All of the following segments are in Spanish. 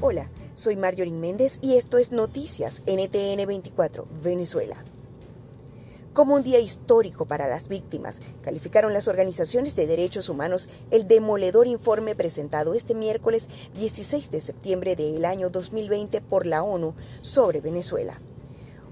Hola, soy Marjorie Méndez y esto es Noticias NTN 24, Venezuela. Como un día histórico para las víctimas, calificaron las organizaciones de derechos humanos el demoledor informe presentado este miércoles 16 de septiembre del año 2020 por la ONU sobre Venezuela.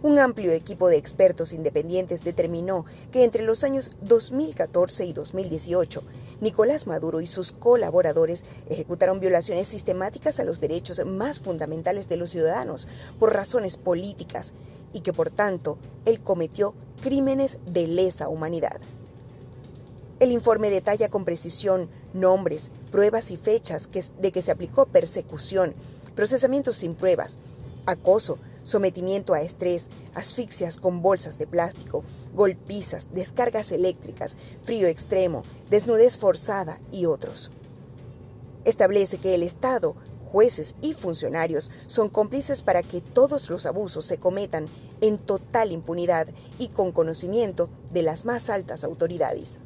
Un amplio equipo de expertos independientes determinó que entre los años 2014 y 2018, Nicolás Maduro y sus colaboradores ejecutaron violaciones sistemáticas a los derechos más fundamentales de los ciudadanos por razones políticas y que por tanto él cometió crímenes de lesa humanidad. El informe detalla con precisión nombres, pruebas y fechas de que se aplicó persecución, procesamientos sin pruebas, acoso, sometimiento a estrés, asfixias con bolsas de plástico, golpizas, descargas eléctricas, frío extremo, desnudez forzada y otros. Establece que el Estado, jueces y funcionarios son cómplices para que todos los abusos se cometan en total impunidad y con conocimiento de las más altas autoridades.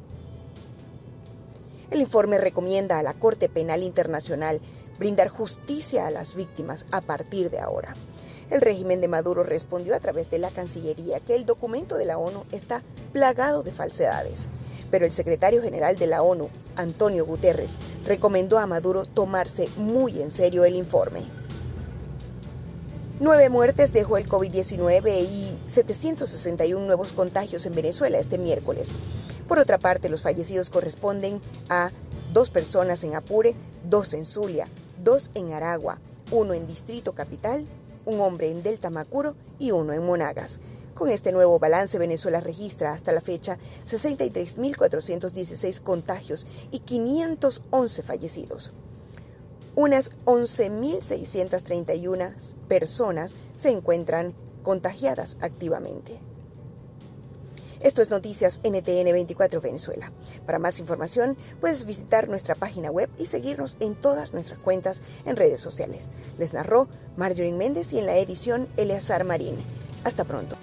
El informe recomienda a la Corte Penal Internacional brindar justicia a las víctimas a partir de ahora. El régimen de Maduro respondió a través de la Cancillería que el documento de la ONU está plagado de falsedades. Pero el secretario general de la ONU, Antonio Guterres, recomendó a Maduro tomarse muy en serio el informe. Nueve muertes dejó el COVID-19 y 761 nuevos contagios en Venezuela este miércoles. Por otra parte, los fallecidos corresponden a dos personas en Apure, dos en Zulia, dos en Aragua, uno en Distrito Capital un hombre en Delta Macuro y uno en Monagas. Con este nuevo balance, Venezuela registra hasta la fecha 63.416 contagios y 511 fallecidos. Unas 11.631 personas se encuentran contagiadas activamente. Esto es Noticias NTN 24 Venezuela. Para más información puedes visitar nuestra página web y seguirnos en todas nuestras cuentas en redes sociales. Les narró Marjorie Méndez y en la edición Eleazar Marín. Hasta pronto.